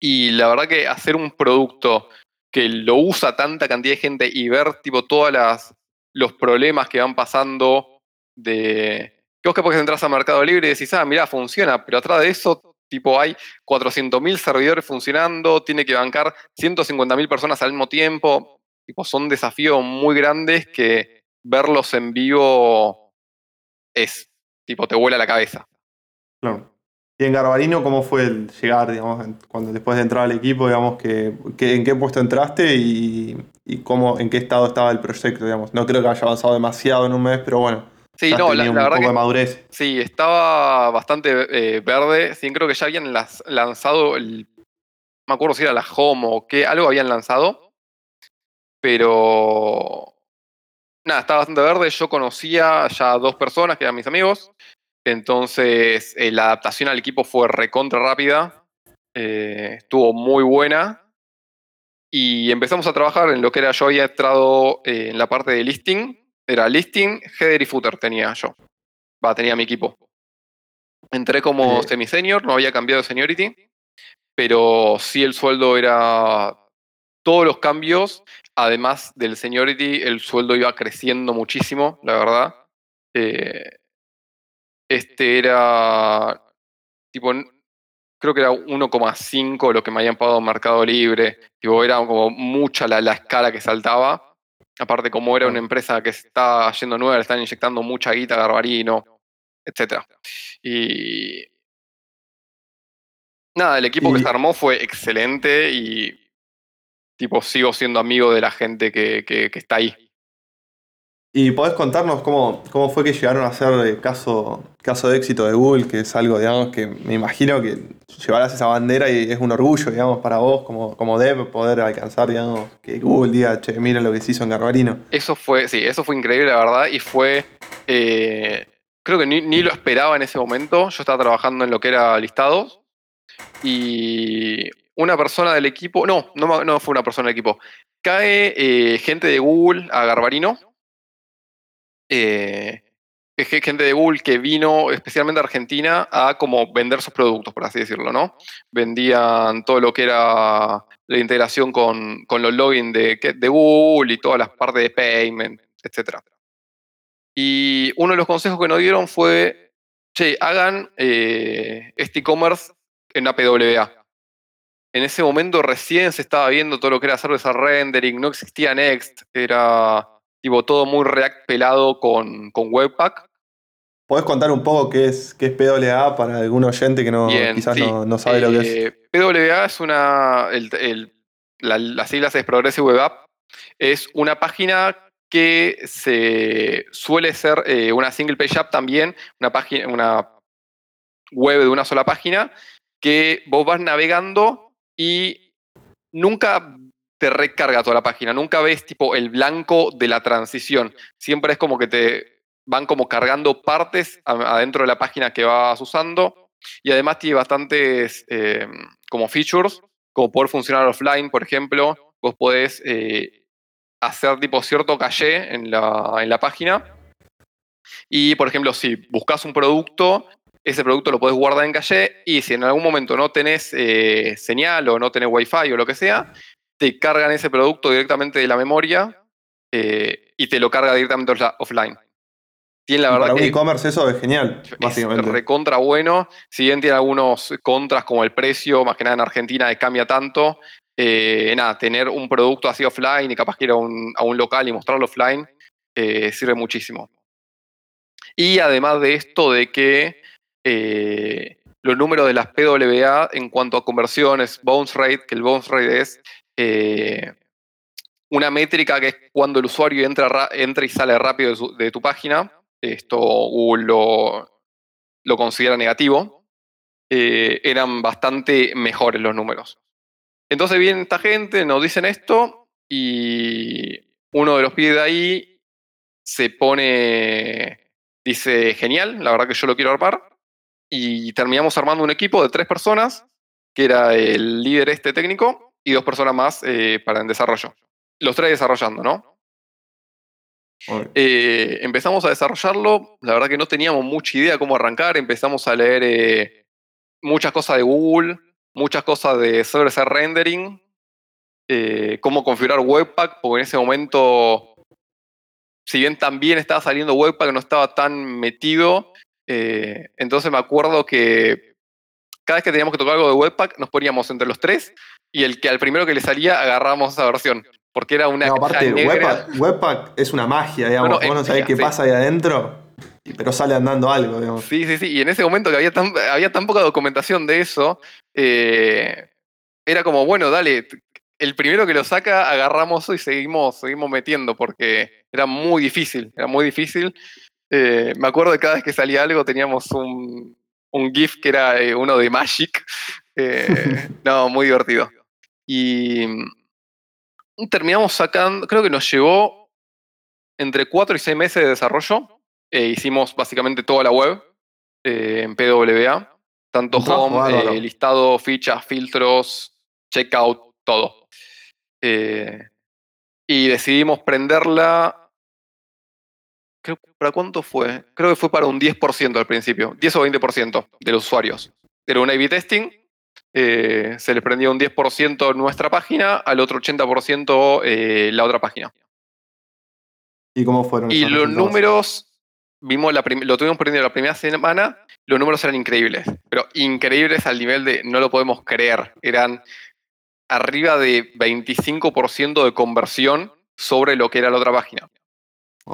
y la verdad que hacer un producto que lo usa tanta cantidad de gente y ver tipo todas las los problemas que van pasando de que vos capaz que entras a Mercado Libre y decís, ah, mirá, funciona, pero atrás de eso, tipo, hay 400.000 servidores funcionando, tiene que bancar 150.000 personas al mismo tiempo. Tipo, son desafíos muy grandes que verlos en vivo es, tipo, te vuela la cabeza. Claro. Y en Garbarino, ¿cómo fue el llegar, digamos, cuando después de entrar al equipo, digamos, que, que- en qué puesto entraste y, y cómo, en qué estado estaba el proyecto, digamos? No creo que haya avanzado demasiado en un mes, pero bueno, Sí, no, la, tenía la un verdad poco que de madurez. Sí, estaba bastante eh, verde. Sí, creo que ya habían las- lanzado el. Me acuerdo si era la Home o qué, algo habían lanzado. Pero. Nada, estaba bastante verde. Yo conocía ya a dos personas que eran mis amigos. Entonces, eh, la adaptación al equipo fue recontra rápida. eh, estuvo muy buena. Y empezamos a trabajar en lo que era. Yo había entrado eh, en la parte de listing. Era listing, header y footer tenía yo. Va, tenía mi equipo. Entré como semi-senior, no había cambiado de seniority, pero sí el sueldo era todos los cambios, además del seniority, el sueldo iba creciendo muchísimo, la verdad. Eh, este era tipo, creo que era 1,5 lo que me habían pagado en Mercado Libre. Tipo, era como mucha la, la escala que saltaba. Aparte, como era una empresa que está yendo nueva, le están inyectando mucha guita a Garbarino, etc. Y. Nada, el equipo que se armó fue excelente y. Tipo, sigo siendo amigo de la gente que, que- que está ahí. ¿Y podés contarnos cómo, cómo fue que llegaron a ser eh, caso, caso de éxito de Google, que es algo, digamos, que me imagino que llevarás esa bandera y es un orgullo, digamos, para vos como, como dev poder alcanzar, digamos, que Google diga, che, miren lo que se hizo en Garbarino. Eso fue, sí, eso fue increíble, la verdad, y fue, eh, creo que ni, ni lo esperaba en ese momento. Yo estaba trabajando en lo que era listados y una persona del equipo, no, no, fue una persona del equipo, cae eh, gente de Google a Garbarino, eh, que gente de Google que vino especialmente a Argentina a como vender sus productos, por así decirlo, ¿no? Vendían todo lo que era la integración con, con los logins de, de Google y todas las partes de payment, etc. Y uno de los consejos que nos dieron fue, che, hagan eh, este e-commerce en APWA. En ese momento recién se estaba viendo todo lo que era service rendering, no existía Next, era tipo todo muy React pelado con, con Webpack. ¿Podés contar un poco qué es, qué es PWA para algún oyente que no, Bien, quizás sí. no, no sabe lo que es? Eh, PWA es una. el- el- la- las siglas es Progressive Web App. Es una página que se suele ser eh, una single page app también, una página, una web de una sola página, que vos vas navegando y nunca te recarga toda la página, nunca ves tipo el blanco de la transición. Siempre es como que te van como cargando partes adentro de la página que vas usando y además tiene bastantes eh, como features, como poder funcionar offline, por ejemplo, vos podés eh, hacer tipo cierto caché en la, en la página y, por ejemplo, si buscas un producto, ese producto lo podés guardar en caché y si en algún momento no tenés eh, señal o no tenés wifi o lo que sea, te cargan ese producto directamente de la memoria eh, y te lo carga directamente offline. Tiene la verdad para un e-commerce eso es genial, es básicamente. recontra bueno. Si bien tiene algunos contras como el precio, más que nada en Argentina, que cambia tanto. eh, nada, tener un producto así offline y capaz que ir a un, a un local y mostrarlo offline sirve muchísimo. Y además de esto de que eh, los números de las PWA en cuanto a conversiones, bounce rate, que el bounce rate es eh, una métrica que es cuando el usuario entra, ra- entra y sale rápido de, tu página. Esto Google lo, lo considera negativo. eh, eran bastante mejores los números. Entonces viene esta gente, nos dicen esto y uno de los pibes de ahí se pone, dice, genial, la verdad que yo lo quiero armar. Y terminamos armando un equipo de tres personas, que era el líder este técnico y dos personas más eh, para el desarrollo. Los tres desarrollando, ¿no? Eh, empezamos a desarrollarlo, la verdad que no teníamos mucha idea cómo arrancar, empezamos a leer eh, muchas cosas de Google, muchas cosas de server rendering, eh, cómo configurar Webpack, porque en ese momento, si bien también estaba saliendo Webpack, no estaba tan metido, eh, entonces me acuerdo que cada vez que teníamos que tocar algo de Webpack, nos poníamos entre los tres y el que al primero que le salía agarramos esa versión, porque era una No, aparte. Webpack, Webpack es una magia, digamos. Vos no sabés qué sí. pasa ahí adentro, pero sale andando algo, digamos. Sí, sí, sí. Y en ese momento que había tan, había tan poca documentación de eso, eh, era como, bueno, dale, el primero que lo saca, agarramos eso y seguimos, seguimos metiendo, porque era muy difícil, era muy difícil. Eh, me acuerdo de cada vez que salía algo teníamos un, un GIF que era eh, uno de Magic. Eh, (laughs) no, muy divertido. Y mm, terminamos sacando, creo que nos llevó entre 4 y 6 meses de desarrollo. Eh, hicimos básicamente toda la web eh, en PWA. Tanto home, bárbaro. eh, listado, fichas, filtros, checkout, todo. Eh, y decidimos prenderla. ¿Para cuánto fue? Creo que fue para un 10% al principio, 10 o 20% de los usuarios. Era un A-B testing, eh, se le prendía un 10% nuestra página, al otro 80% eh, la otra página. ¿Y cómo fueron? Y los resultados? números, vimos la lo tuvimos prendido la primera semana, los números eran increíbles, pero increíbles al nivel de no lo podemos creer. Eran arriba de 25% de conversión sobre lo que era la otra página.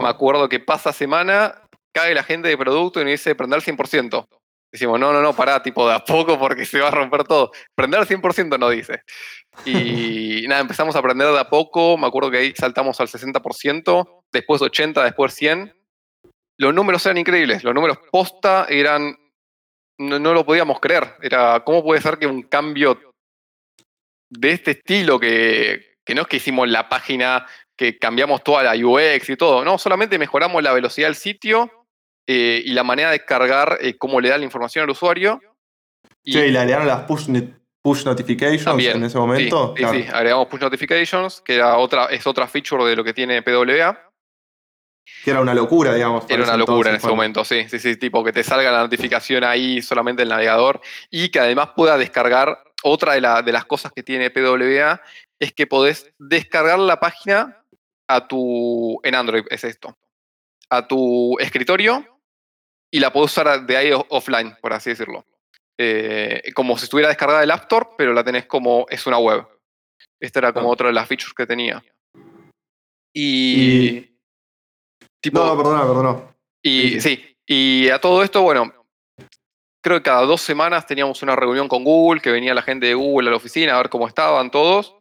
Me acuerdo que pasa semana, cae la gente de producto y nos dice prender al 100%. Decimos, no, no, no, pará, tipo de a poco porque se va a romper todo. Prender al 100% no dice. Y (laughs) nada, empezamos a aprender de a poco. Me acuerdo que ahí saltamos al 60%, después 80%, después 100%. Los números eran increíbles. Los números posta eran. No, no lo podíamos creer. Era, ¿cómo puede ser que un cambio de este estilo, que, que no es que hicimos la página, que cambiamos toda la UX y todo, no, solamente mejoramos la velocidad del sitio eh, y la manera de cargar, eh, cómo le da la información al usuario. Y Che, ¿y le agregaron las push, push notifications También, en ese momento? Sí, sí, sí, agregamos push notifications, que era otra, es otra feature de lo que tiene PWA. Que era una locura, digamos. Era una locura en ese bueno. momento, sí, sí, sí, tipo que te salga la notificación ahí solamente el navegador y que además pueda descargar. Otra de, la- de las cosas que tiene PWA es que podés descargar la página a tu. En Android es esto. A tu escritorio y la podés usar de ahí offline, por así decirlo. Eh, como si estuviera descargada del App Store, pero la tenés como. es una web. Esta era como Ah. otra de las features que tenía. Y. Y- tipo, No, no, perdona, perdona. y Sí, sí, y a todo esto, bueno, creo que cada dos semanas teníamos una reunión con Google, que venía la gente de Google a la oficina a ver cómo estaban todos.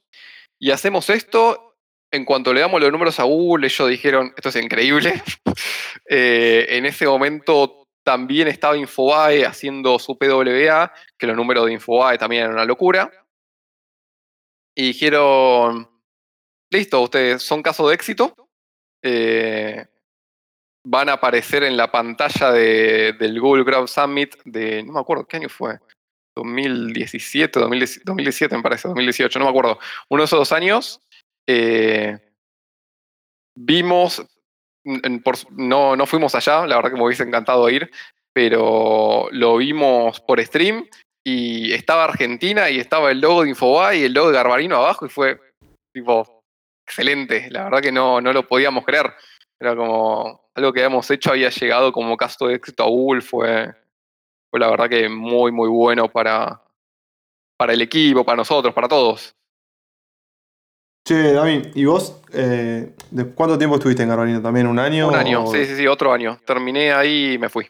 Y hacemos esto. En cuanto le damos los números a Google, ellos dijeron, esto es increíble. (laughs) Eh, en ese momento también estaba Infobae haciendo su PWA, que los números de Infobae también eran una locura. Y dijeron, listo, ustedes son caso de éxito. Eh, van a aparecer en la pantalla de- del Google Graph Summit de, no me acuerdo, ¿qué año fue? 2017, 2017, 2017 me parece, 2018, no me acuerdo. Uno de esos dos años, eh, vimos, no, no fuimos allá, la verdad que me hubiese encantado ir, pero lo vimos por stream y estaba Argentina y estaba el logo de Infobae y el logo de Garbarino abajo y fue tipo excelente, la verdad que no, no lo podíamos creer. Era como algo que habíamos hecho, había llegado como caso de éxito a Google, fue, fue la verdad que muy, muy bueno para, para el equipo, para nosotros, para todos. Che, David, ¿y vos eh, de cuánto tiempo estuviste en Garbarino? ¿También un año? Un año, o- sí, sí, sí, otro año. Terminé ahí y me fui.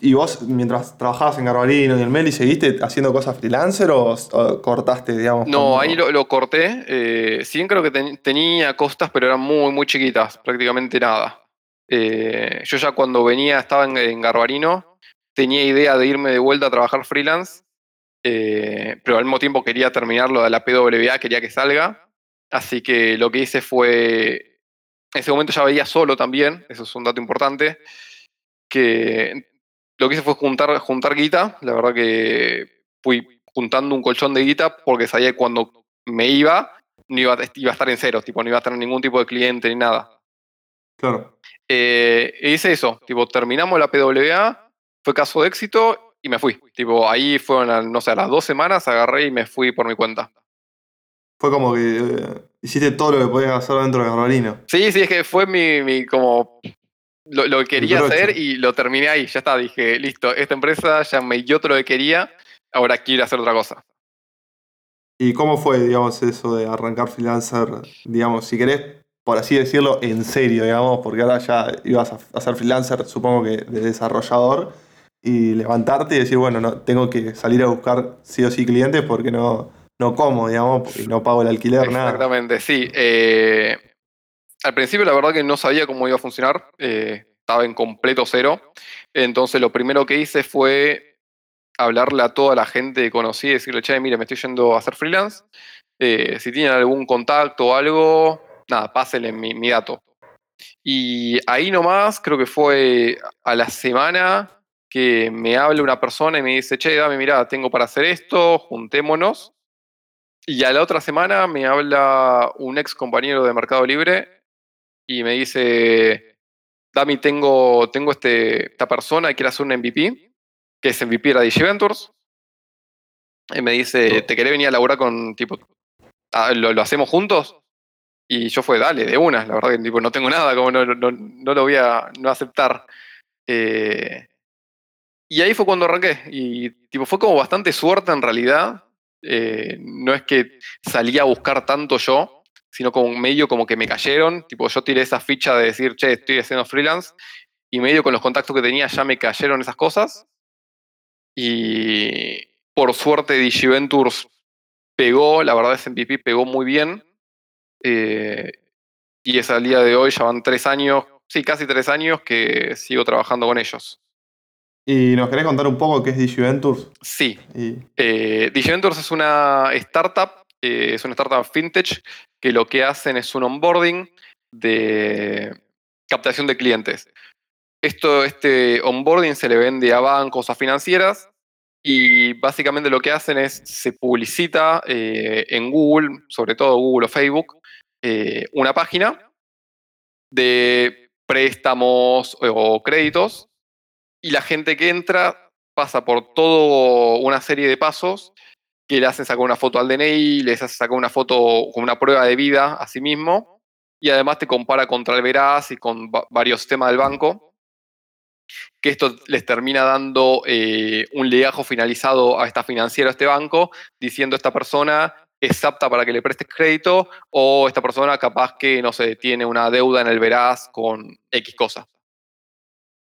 ¿Y vos, mientras trabajabas en Garbarino y en Meli, seguiste haciendo cosas freelancer o, o cortaste, digamos? No, como- ahí lo, lo corté. Eh, sí, creo que ten- tenía costas, pero eran muy, muy chiquitas, prácticamente nada. Eh, yo ya cuando venía, estaba en, en Garbarino, tenía idea de irme de vuelta a trabajar freelance, eh, pero al mismo tiempo quería terminar lo de la PWA, quería que salga. Así que lo que hice fue, en ese momento ya veía solo también, eso es un dato importante, que lo que hice fue juntar, juntar guita, la verdad que fui juntando un colchón de guita porque sabía que cuando me iba, no iba, a- iba a estar en cero, tipo, no iba a tener ningún tipo de cliente ni nada. Claro. Eh, e hice eso, tipo, terminamos la PWA, fue caso de éxito y me fui. Tipo, ahí fueron, no sé, a las dos semanas agarré y me fui por mi cuenta. Fue como que eh, hiciste todo lo que podías hacer dentro de Garbarino. Sí, sí, es que fue mi, mi como lo, lo que quería hacer y lo terminé ahí, ya está, dije, listo, esta empresa ya me dio todo lo que quería, ahora quiero hacer otra cosa. ¿Y cómo fue, digamos, eso de arrancar freelancer, digamos, si querés, por así decirlo, en serio, digamos, porque ahora ya ibas a, a ser freelancer, supongo que de desarrollador, y levantarte y decir, bueno, no, tengo que salir a buscar sí o sí clientes porque no, no como, digamos, no pago el alquiler, nada. Exactamente, sí. eh, al principio la verdad que no sabía cómo iba a funcionar, eh, estaba en completo cero, entonces lo primero que hice fue hablarle a toda la gente que conocí y decirle, che, mire, me estoy yendo a hacer freelance, eh, si tienen algún contacto o algo, nada, pásenle mi, mi dato. Y ahí nomás, creo que fue a la semana que me habla una persona y me dice, che, dame, mira, tengo para hacer esto, juntémonos. Y a la otra semana me habla un ex compañero de Mercado Libre y me dice, Dami, tengo, tengo este, esta persona que quiere hacer un MVP, que es MVP de la Digiventures. Y me dice, ¿te querés venir a laburar con, tipo, ¿lo, lo hacemos juntos? Y yo fue, dale, de una, la verdad que tipo, no tengo nada, como no, no, no lo voy a no aceptar. Eh, y ahí fue cuando arranqué. Y tipo, fue como bastante suerte en realidad. Eh, no es que salía a buscar tanto yo, sino como medio como que me cayeron. Tipo, yo tiré esa ficha de decir, che, estoy haciendo freelance. Y medio con los contactos que tenía ya me cayeron esas cosas. Y por suerte Digiventures pegó, la verdad es MVP pegó muy bien. Eh, y es al día de hoy, ya van tres años, sí, casi tres años que sigo trabajando con ellos. ¿Y nos querés contar un poco qué es DigiVentures? Sí. Eh, DigiVentures es una startup, eh, es una startup fintech que lo que hacen es un onboarding de captación de clientes. Esto, este onboarding se le vende a bancos, a financieras, y básicamente lo que hacen es, se publicita en Google, sobre todo Google o Facebook, eh, una página de préstamos o créditos y la gente que entra pasa por toda una serie de pasos que le hacen sacar una foto al DNI, les hacen sacar una foto con una prueba de vida a sí mismo y además te compara contra el Veraz y con varios sistemas del banco que esto les termina dando eh, un legajo finalizado a esta financiera, a este banco, diciendo esta persona es apta para que le prestes crédito o esta persona capaz que, no sé, tiene una deuda en el veraz con X cosa.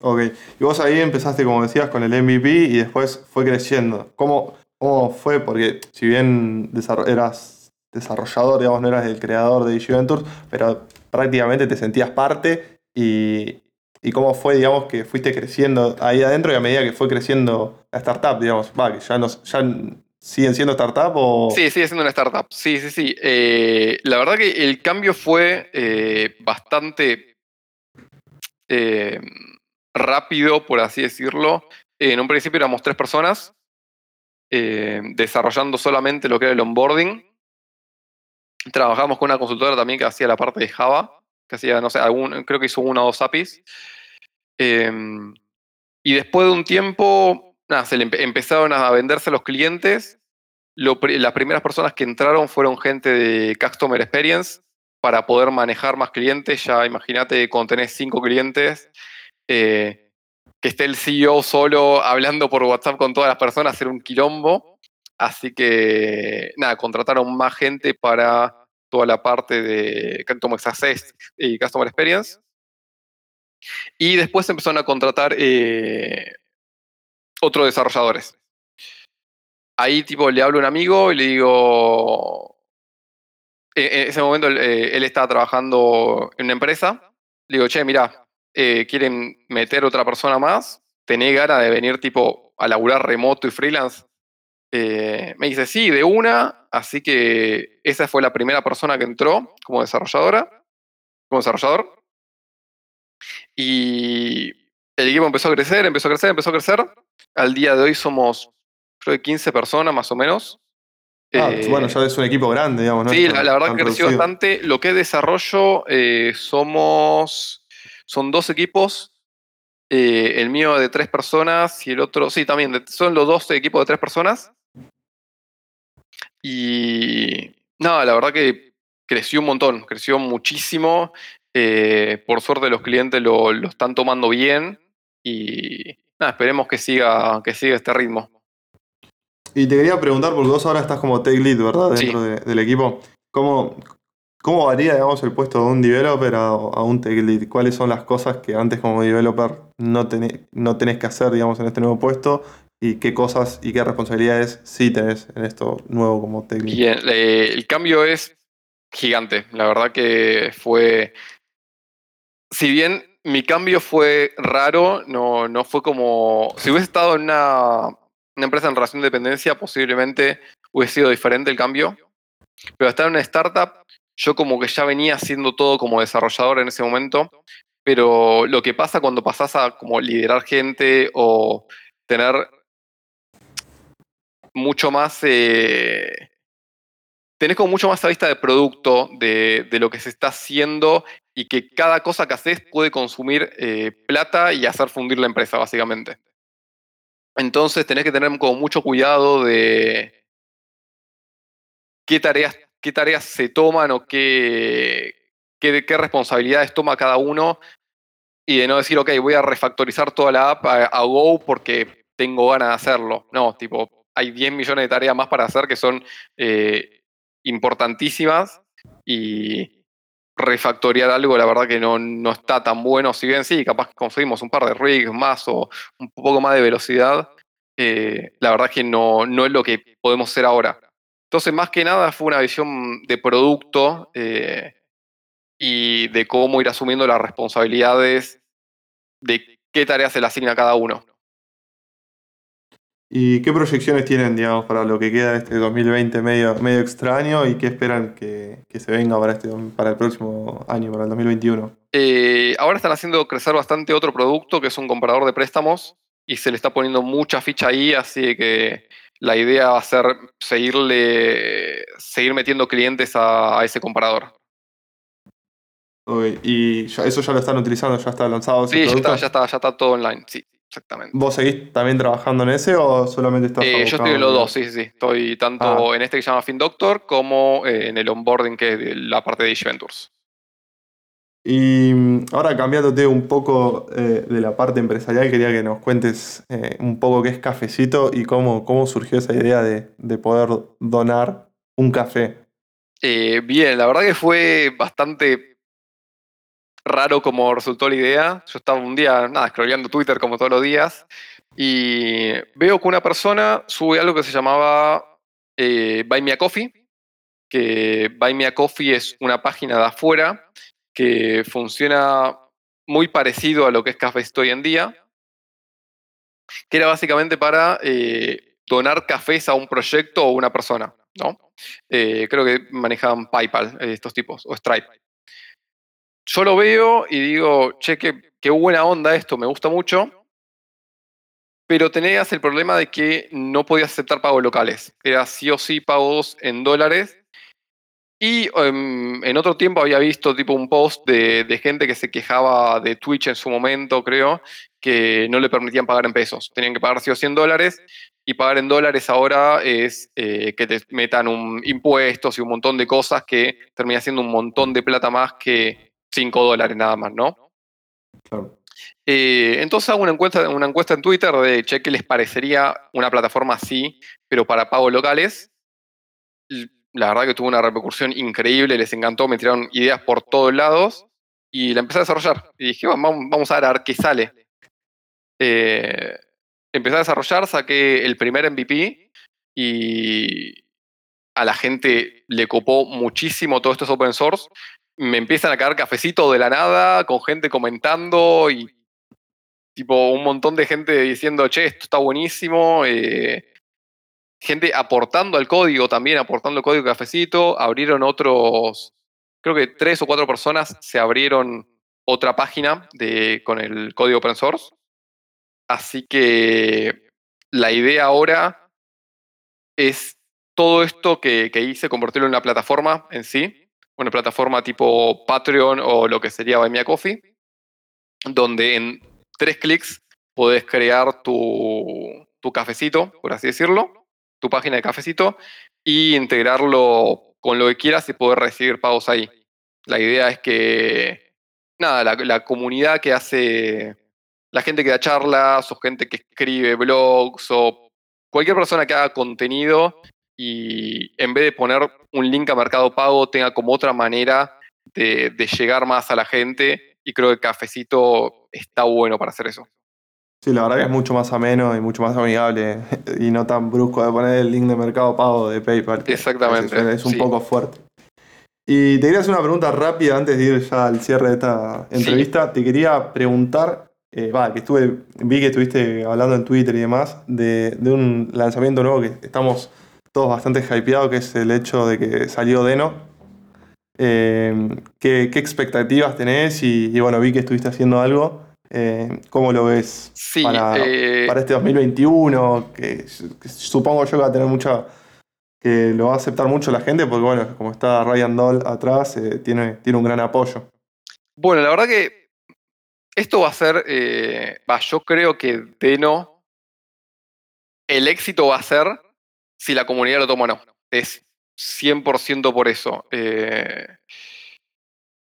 Ok, y vos ahí empezaste, como decías, con el MVP y después fue creciendo. ¿Cómo, cómo fue? Porque si bien eras desarrollador, digamos, no eras el creador de DigiVentures, pero prácticamente te sentías parte y, y cómo fue, digamos, que fuiste creciendo ahí adentro y a medida que fue creciendo la startup, digamos, va, ya, ya ¿Siguen siendo startup o...? Sí, sigue siendo una startup. Sí, sí, sí. Eh, la verdad que el cambio fue eh, bastante eh, rápido, por así decirlo. En un principio éramos tres personas desarrollando solamente lo que era el onboarding. Trabajamos con una consultora también que hacía la parte de Java, que hacía, no sé, algún, creo que hizo una o dos APIs. y después de un tiempo nada, se le empezaron a venderse los clientes. las primeras personas que entraron fueron gente de Customer Experience para poder manejar más clientes. Ya imagínate cuando tenés cinco clientes, eh, que esté el CEO solo hablando por WhatsApp con todas las personas, hacer un quilombo. Así que, nada, contrataron más gente para toda la parte de Customer Success y Customer Experience. Y después empezaron a contratar eh, otros desarrolladores. Ahí tipo le hablo a un amigo y le digo, en ese momento eh, él, estaba trabajando en una empresa, le digo, che, mira, eh, quieren meter otra persona más, tenés ganas de venir tipo a laburar remoto y freelance. Eh, me dice, sí, de una, así que esa fue la primera persona que entró como desarrolladora, como desarrollador. Y el equipo empezó a crecer, empezó a crecer, empezó a crecer. Al día de hoy somos, creo que 15 personas más o menos. Ah, bueno, ya es un equipo grande, digamos. ¿no? Sí, la, verdad que creció bastante. Lo que es desarrollo, eh, somos, son dos equipos. Eh, el mío de tres personas y el otro, sí, también, son los dos equipos de tres personas. Y nada, la verdad que creció un montón, creció muchísimo. Eh, por suerte los clientes lo, lo, están tomando bien y nada, esperemos que siga, que siga este ritmo. Y te quería preguntar, porque vos ahora estás como tech lead, ¿verdad? Dentro del equipo. ¿Cómo, ¿Cómo varía, digamos, el puesto de un developer a, un tech lead? ¿Cuáles son las cosas que antes como developer no tenés, que hacer, digamos, en este nuevo puesto? ¿Y qué cosas y qué responsabilidades sí tenés en esto nuevo como tech lead? Bien, eh, el cambio es gigante. La verdad que fue... Si bien mi cambio fue raro, no, no fue como. Si hubiese estado en una, empresa en relación de dependencia, posiblemente hubiese sido diferente el cambio. Pero estar en una startup, yo como que ya venía haciendo todo como desarrollador en ese momento. Pero lo que pasa cuando pasás a como liderar gente o tener mucho más. Eh, tenés como mucho más a vista de producto, de, lo que se está haciendo y que cada cosa que haces puede consumir eh, plata y hacer fundir la empresa, básicamente. Entonces tenés que tener como mucho cuidado de qué tareas, qué tareas se toman o qué, qué, qué responsabilidades toma cada uno y de no decir, ok, voy a refactorizar toda la app a, Go porque tengo ganas de hacerlo. No, tipo, hay 10 millones de tareas más para hacer que son eh, importantísimas y refactorear algo, la verdad que no, no, está tan bueno. Si bien sí, capaz que conseguimos un par de rigs más o un poco más de velocidad, eh, la verdad que no, no es lo que podemos hacer ahora. Entonces, más que nada fue una visión de producto eh, y de cómo ir asumiendo las responsabilidades de qué tareas se le asigna a cada uno. ¿Y qué proyecciones tienen, digamos, para lo que queda de este 2020 medio, medio extraño y qué esperan que, se venga para, este, para el próximo año, para el 2021? Eh, ahora están haciendo crecer bastante otro producto que es un comparador de préstamos y se le está poniendo mucha ficha ahí, así que la idea va a ser seguirle, seguir metiendo clientes a ese comparador. ¿Y eso ya lo están utilizando? ¿Ya está lanzado? sí, ya está, ya está, ya está todo online, sí, exactamente. ¿Vos seguís también trabajando en ese o solamente estás eh, Yo estoy en los dos, sí, sí. Estoy tanto ah. en este que se llama FinDoctor como eh, en el onboarding que es la parte de Ventures. Y mm, ahora cambiándote un poco eh, de la parte empresarial, quería que nos cuentes un poco qué es cafecito y cómo, cómo surgió esa idea de, de poder donar un café. bien, la verdad que fue bastante raro como resultó la idea. Yo estaba un día, nada, scrolleando Twitter como todos los días y veo que una persona sube algo que se llamaba eh, Buy Me a Coffee, que Buy Me a Coffee es una página de afuera que funciona muy parecido a lo que es Café hoy en día, que era básicamente para eh, donar cafés a un proyecto o una persona, ¿no? Eh, creo que manejaban PayPal estos tipos, o Stripe yo lo veo y digo, che, qué, buena onda esto, me gusta mucho. Pero tenías el problema de que no podías aceptar pagos locales. Era sí o sí pagos en dólares. Y em, en otro tiempo había visto tipo un post de, de, gente que se quejaba de Twitch en su momento, creo, que no le permitían pagar en pesos. Tenían que pagar sí o sí en dólares. Y pagar en dólares ahora es eh, que te metan un impuestos y un montón de cosas que termina siendo un montón de plata más que, 5 dólares nada más, ¿no? Claro. Eh, entonces hago una encuesta, una encuesta en Twitter de che, ¿qué les parecería una plataforma así, pero para pagos locales? La verdad que tuvo una repercusión increíble, les encantó, me tiraron ideas por todos lados y la empecé a desarrollar. Y dije, vamos, a ver qué sale. Eh, empecé a desarrollar, saqué el primer MVP y a la gente le copó muchísimo todo esto es open source me empiezan a caer cafecitos de la nada, con gente comentando y tipo un montón de gente diciendo, che, esto está buenísimo. Eh, gente aportando al código también, aportando el código cafecito. Abrieron otros, creo que tres o cuatro personas se abrieron otra página de, con el código open source. Así que la idea ahora es todo esto que, hice, convertirlo en una plataforma en sí una plataforma tipo Patreon o lo que sería Buy Me Coffee, donde en tres clics podés crear tu, tu cafecito, por así decirlo, tu página de cafecito, y integrarlo con lo que quieras y poder recibir pagos ahí. La idea es que, nada, la, comunidad que hace, la gente que da charlas o gente que escribe blogs o cualquier persona que haga contenido y en vez de poner un link a Mercado Pago tenga como otra manera de, llegar más a la gente y creo que Cafecito está bueno para hacer eso. Sí, la verdad que es mucho más ameno y mucho más amigable y no tan brusco de poner el link de Mercado Pago de PayPal. Exactamente. Es, un poco fuerte. Y te quería hacer una pregunta rápida antes de ir ya al cierre de esta entrevista. Te quería preguntar, eh, que estuve, vi que estuviste hablando en Twitter y demás, de, de un lanzamiento nuevo que estamos todos bastante hypeados, que es el hecho de que salió Deno. Eh, ¿qué, expectativas tenés? Y, bueno, vi que estuviste haciendo algo. Eh, ¿Cómo lo ves para, eh, para, este 2021? Que, supongo yo que va a tener mucha, que lo va a aceptar mucho la gente porque, bueno, como está Ryan Doll atrás, eh, tiene, tiene un gran apoyo. Bueno, la verdad que esto va a ser, eh, va, yo creo que Deno, el éxito va a ser si la comunidad lo toma o no. Es 100% por eso. Eh,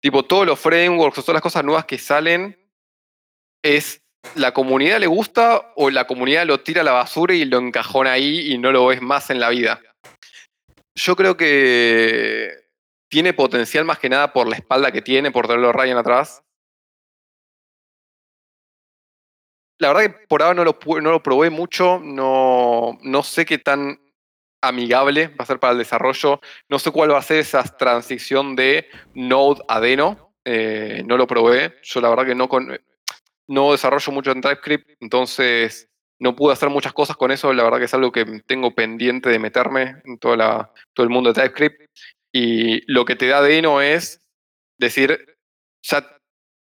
tipo, todos los frameworks o todas las cosas nuevas que salen es la comunidad le gusta o la comunidad lo tira a la basura y lo encajona ahí y no lo ves más en la vida. Yo creo que tiene potencial más que nada por la espalda que tiene, por tenerlo Ryan atrás. La verdad que por ahora no lo, no lo probé mucho, no, no sé qué tan amigable va a ser para el desarrollo. No sé cuál va a ser esa transición de Node a Deno. Eh, no lo probé. Yo la verdad que no, con, no desarrollo mucho en TypeScript, entonces no pude hacer muchas cosas con eso. La verdad que es algo que tengo pendiente de meterme en toda la, todo el mundo de TypeScript. Y lo que te da Deno es decir, ya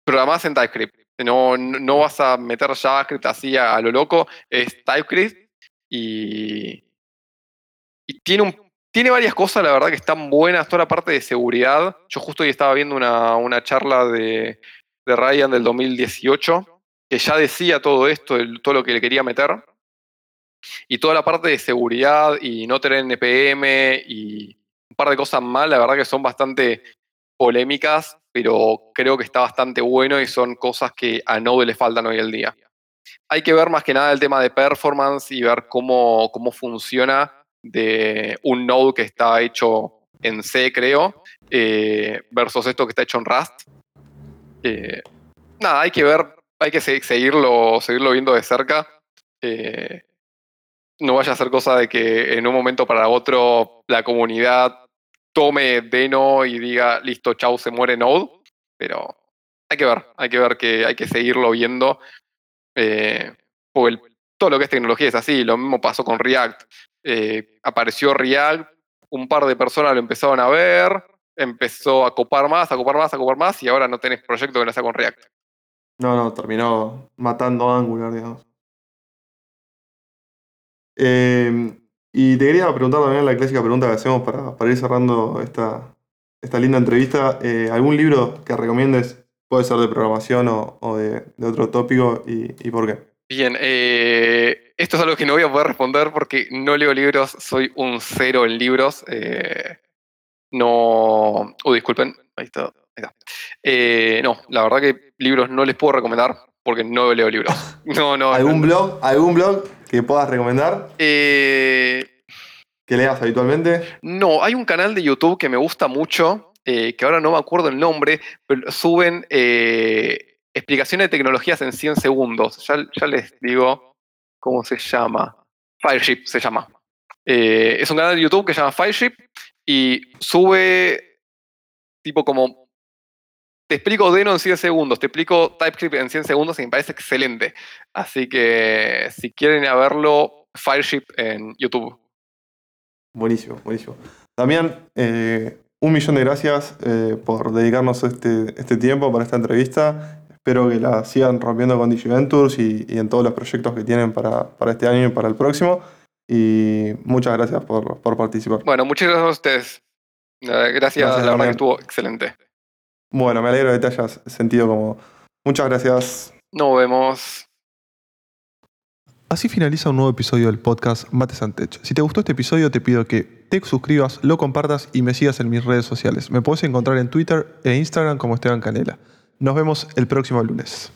programás en TypeScript. No, no vas a meter JavaScript así a, lo loco, es TypeScript y, y tiene, un, tiene varias cosas, la verdad, que están buenas. Toda la parte de seguridad. Yo justo estaba viendo una, una charla de, de Ryan del 2018 que ya decía todo esto, todo lo que le quería meter. Y toda la parte de seguridad y no tener NPM y un par de cosas más, la verdad que son bastante polémicas, pero creo que está bastante bueno y son cosas que a Node le faltan hoy en día. Hay que ver más que nada el tema de performance y ver cómo, cómo funciona de un Node que está hecho en C, creo, eh, versus esto que está hecho en Rust. Nada, hay que ver hay que seguirlo, seguirlo viendo de cerca. Eh, no vaya a ser cosa de que en un momento para otro la comunidad tome Deno y diga, listo, chau, se muere Node. Pero hay que ver, hay que ver que hay que seguirlo viendo. Eh, porque todo lo que es tecnología es así. Lo mismo pasó con React. Eh, apareció React, un par de personas lo empezaron a ver, empezó a copar más, a copar más, a copar más, y ahora no tenés proyecto que no sea con React. No, no, terminó matando a Angular, digamos. Em, y te quería preguntar también la clásica pregunta que hacemos para, ir cerrando esta, esta linda entrevista. Eh, ¿Algún libro que recomiendes? Puede ser de programación o, de, otro tópico y, por qué. Bien, eh, esto es algo que no voy a poder responder porque no leo libros, soy un cero en libros. Eh, no. Uy, disculpen, ahí está. Eh, no, la verdad que libros no les puedo recomendar porque no leo libros. (laughs) No, no. ¿Algún blog? ¿Algún blog que puedas recomendar? Eh, ¿Que leas habitualmente? No, hay un canal de YouTube que me gusta mucho, eh, que ahora no me acuerdo el nombre, pero suben explicaciones de tecnologías en 100 segundos. Ya, ya les digo cómo se llama. Fireship se llama. es un canal de YouTube que se llama Fireship y sube tipo como te explico Deno en 100 segundos, te explico TypeScript en 100 segundos y me parece excelente. Así que si quieren ir a verlo, Fireship en YouTube. Buenísimo, buenísimo. También eh, un millón de gracias eh, por dedicarnos este, este tiempo para esta entrevista. Espero que la sigan rompiendo con DigiVentures y, y en todos los proyectos que tienen para, este año y para el próximo. Y muchas gracias por, participar. Bueno, muchas gracias a ustedes. Gracias, gracias la verdad que estuvo excelente. Bueno, me alegro de que te hayas sentido como. Muchas gracias. Nos vemos. Así finaliza un nuevo episodio del podcast Mates Tech. Si te gustó este episodio, te pido que te suscribas, lo compartas y me sigas en mis redes sociales. Me puedes encontrar en Twitter e Instagram como Esteban Canela. Nos vemos el próximo lunes.